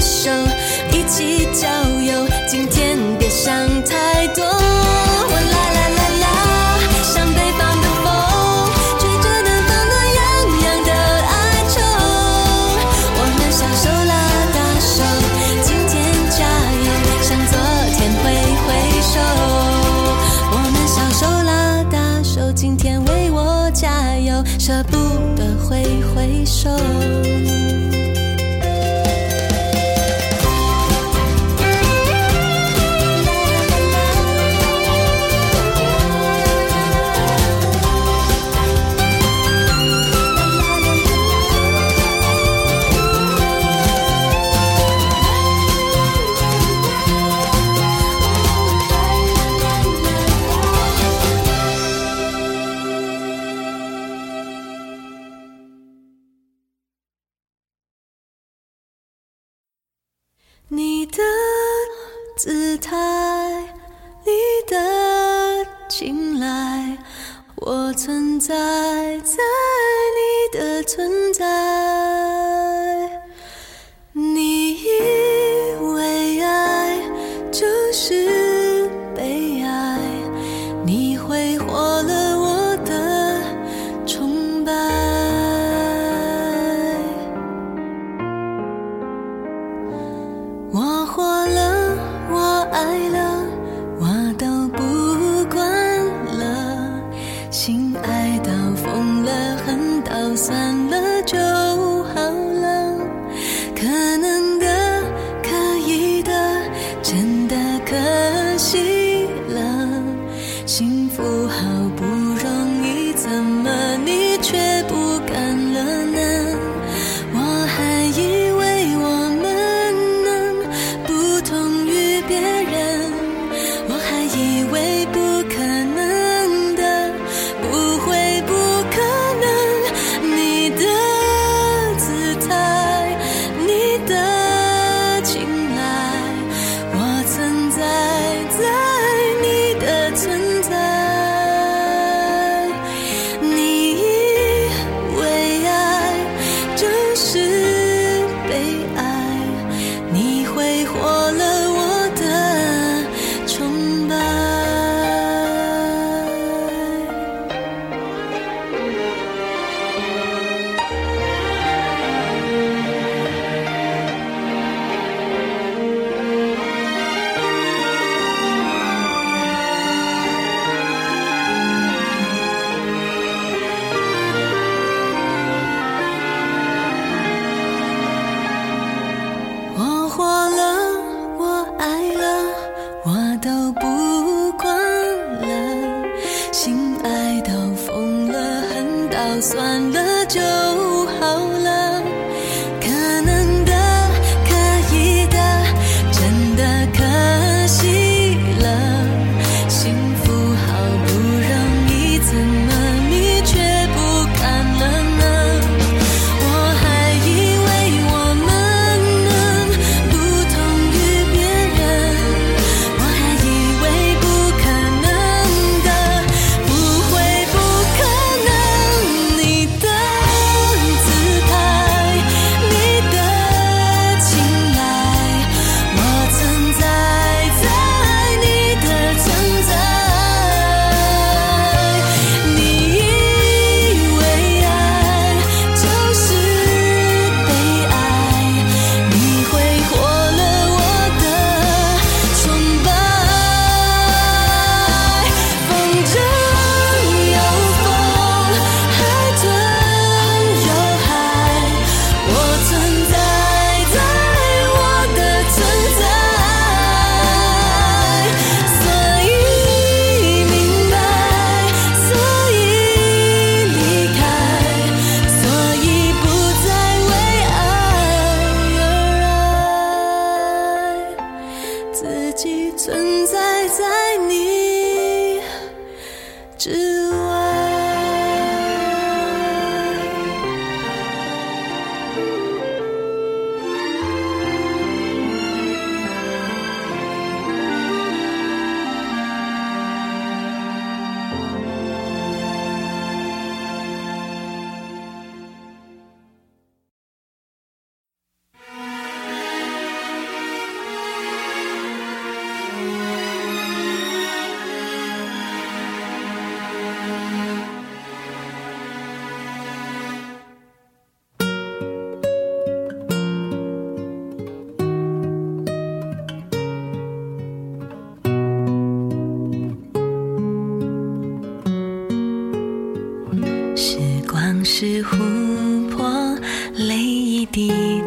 手，一起郊游。光是琥珀，泪一滴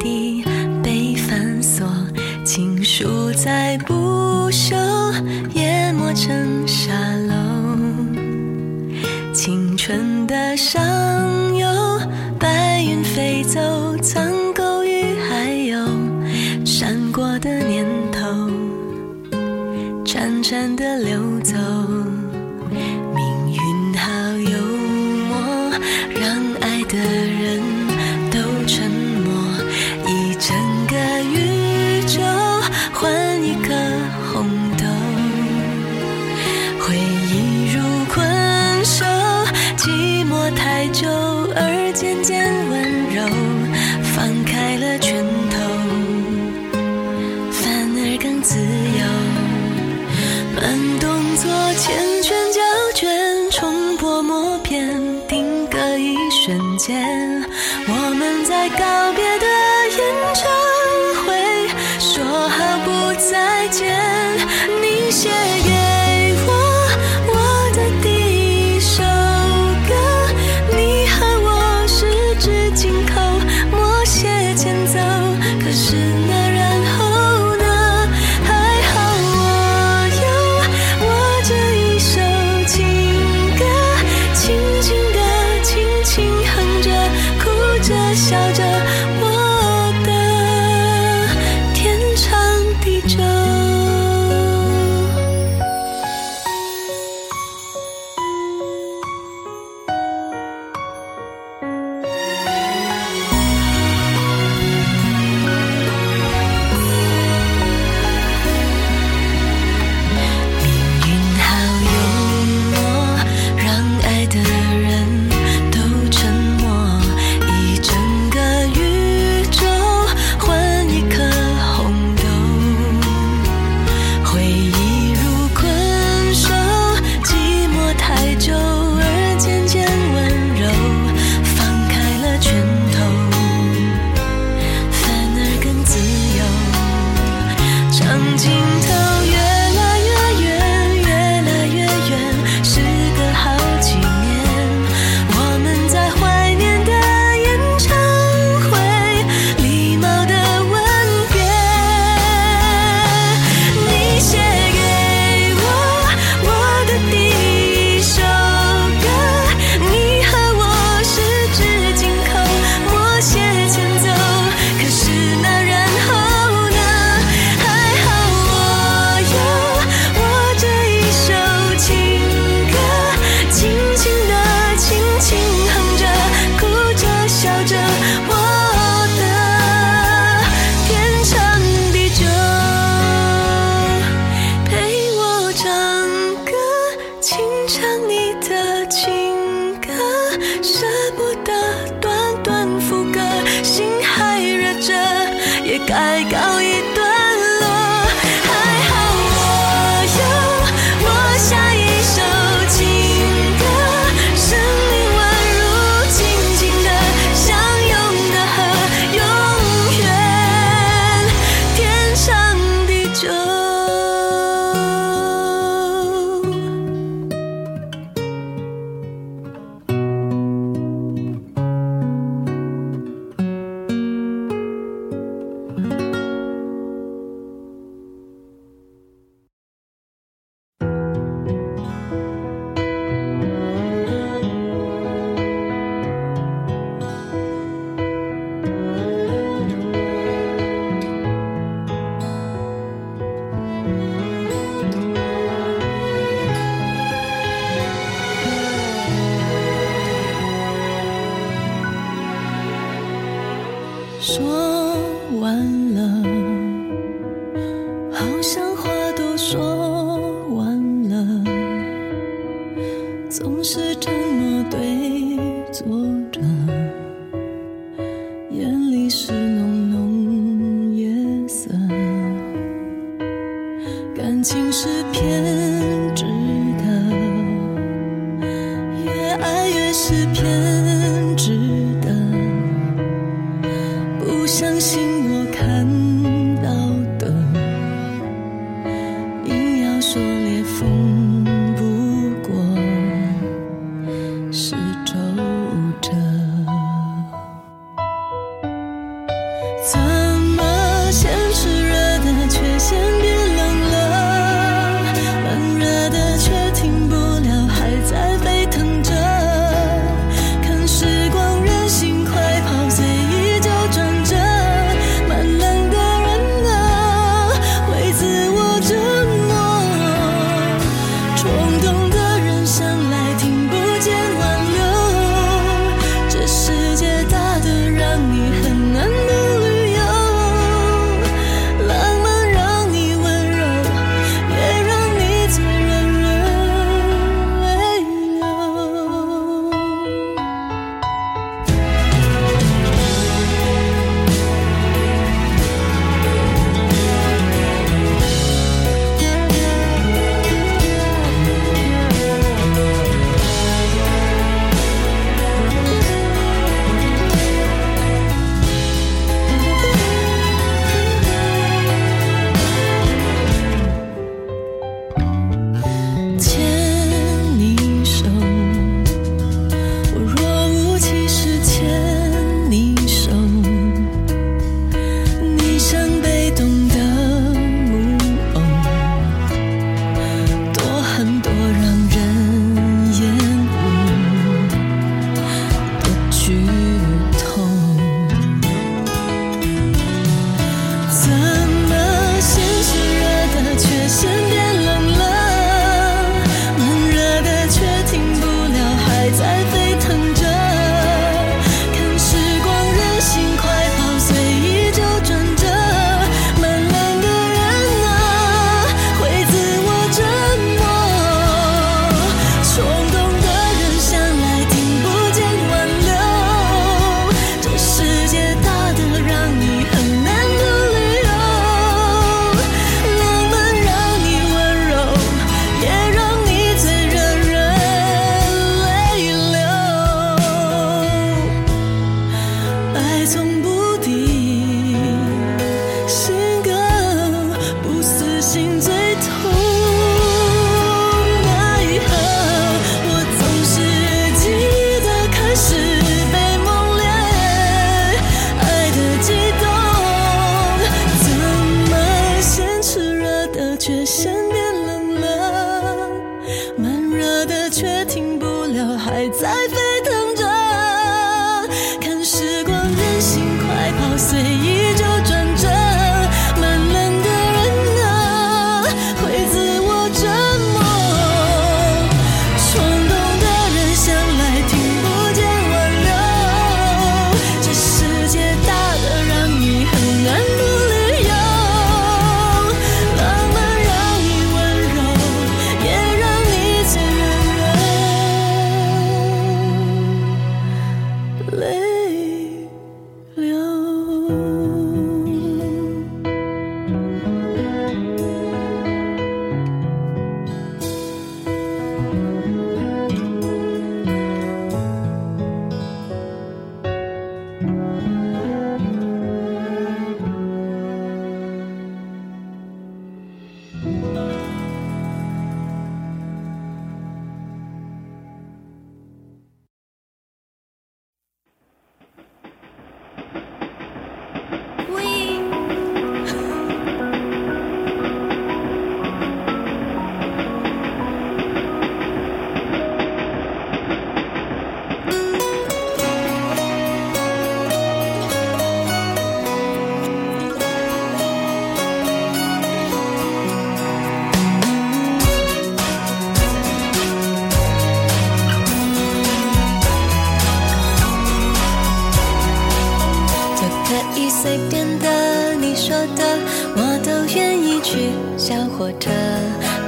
小火车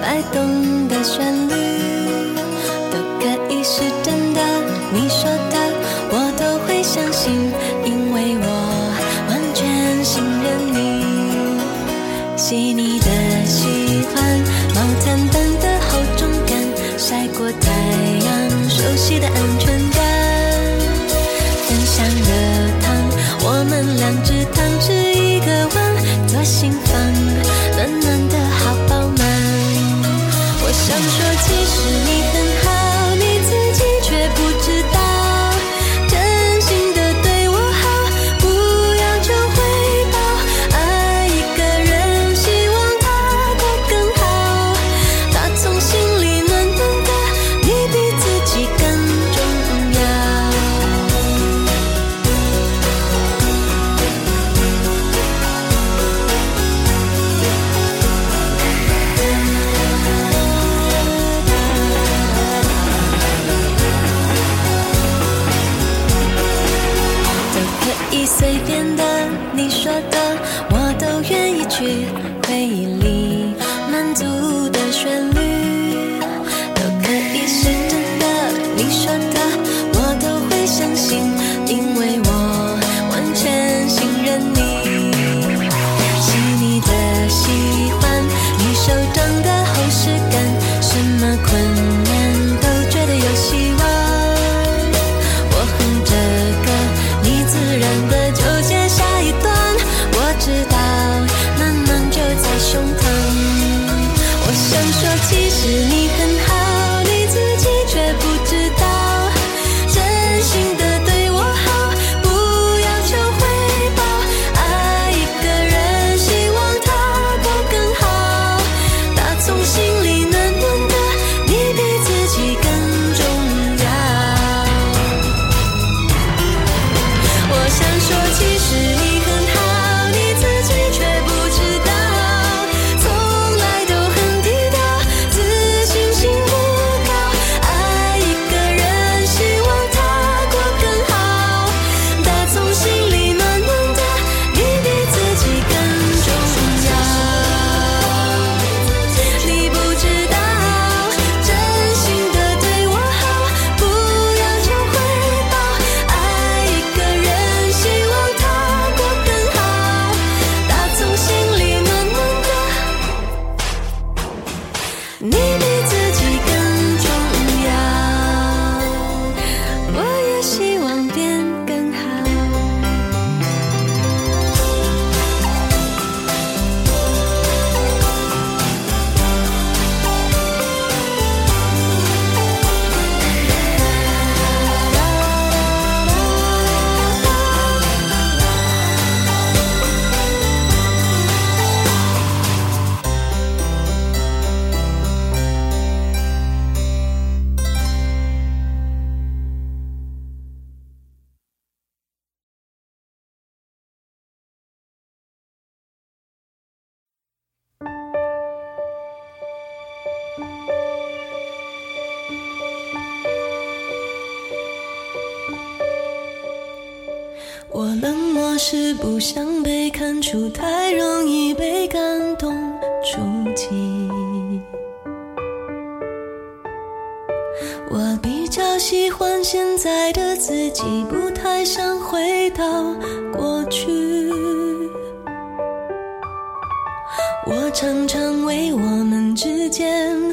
摆动的旋律。你说的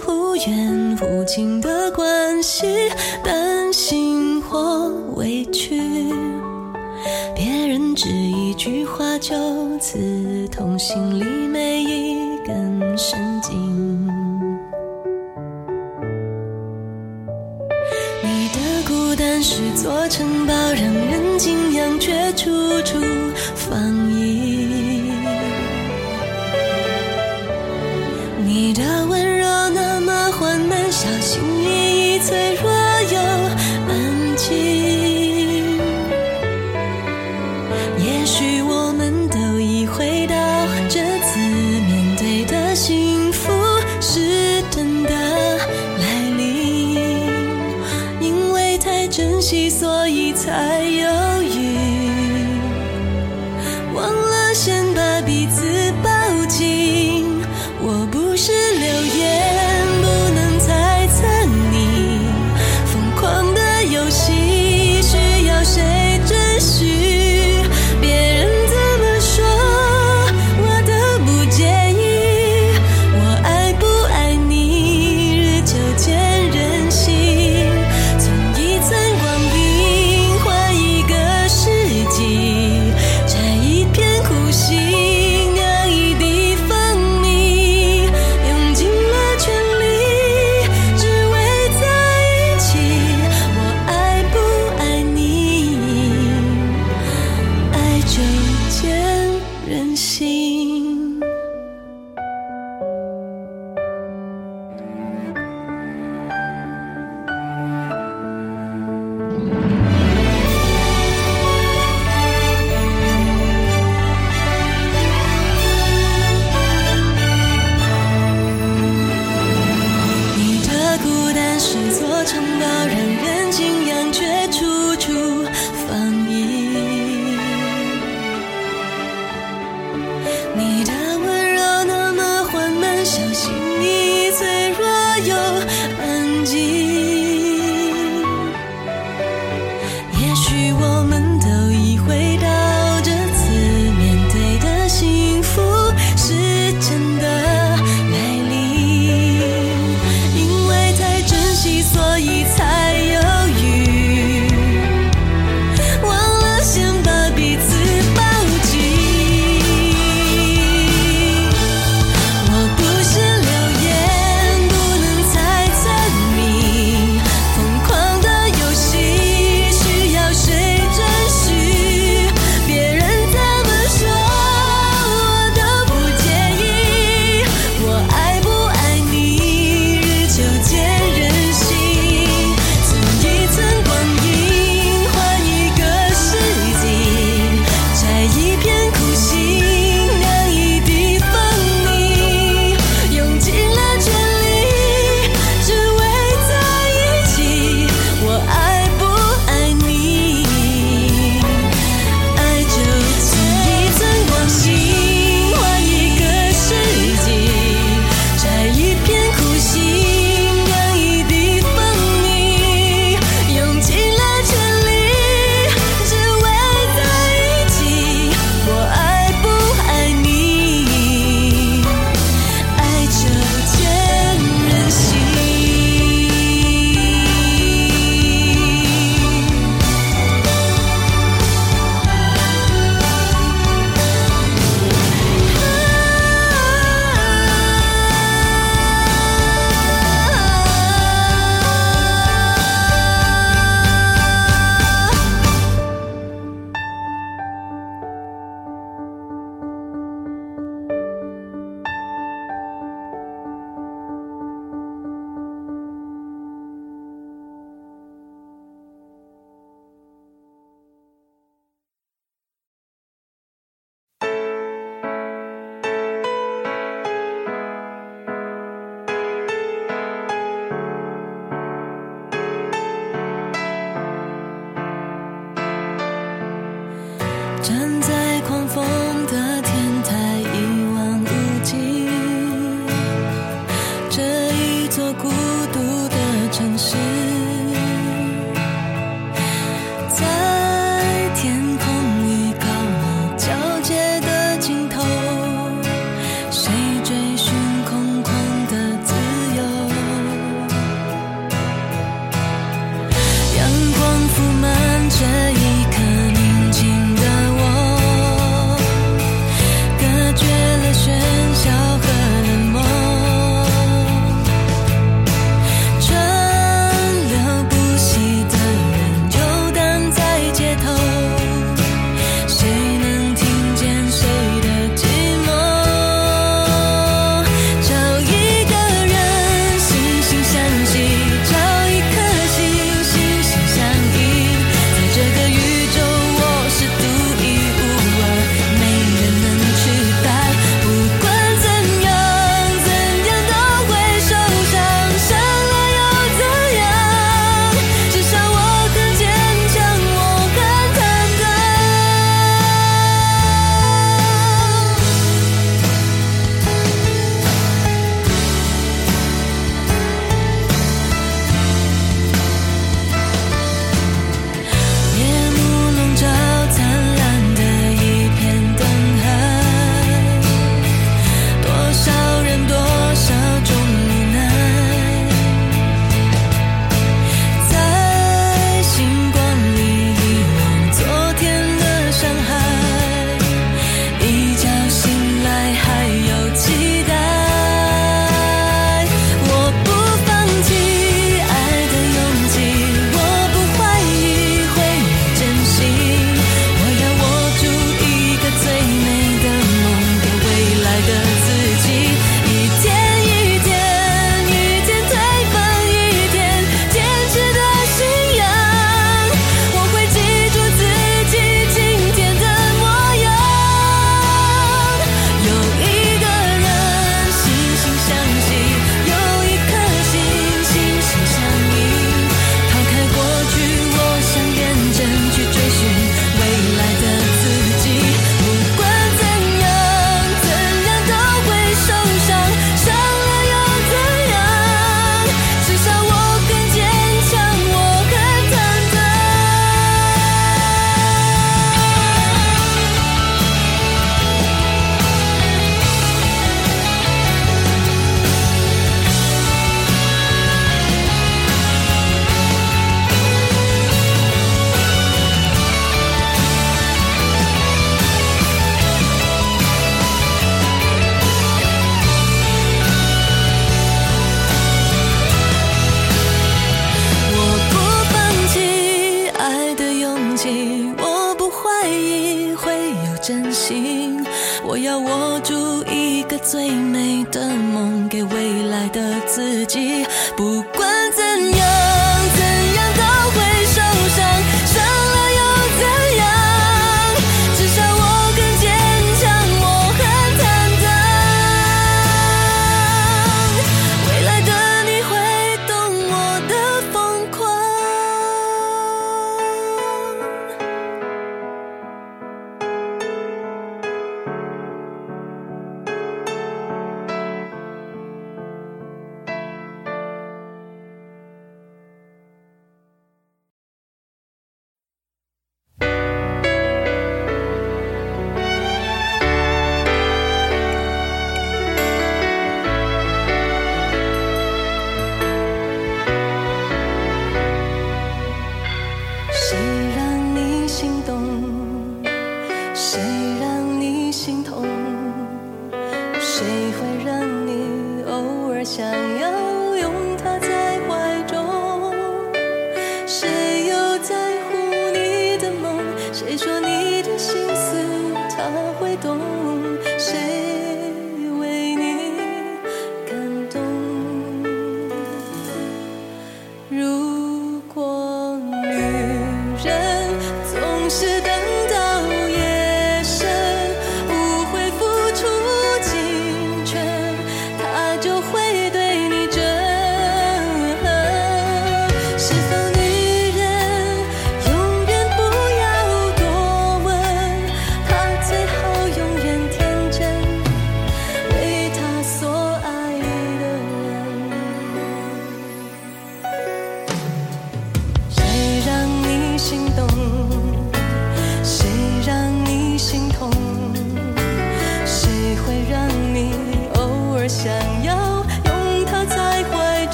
忽远忽近的关系，担心或委屈，别人只一句话就刺痛心里每一根神经。你的孤单是座城堡，让人敬仰却处处防御。脆弱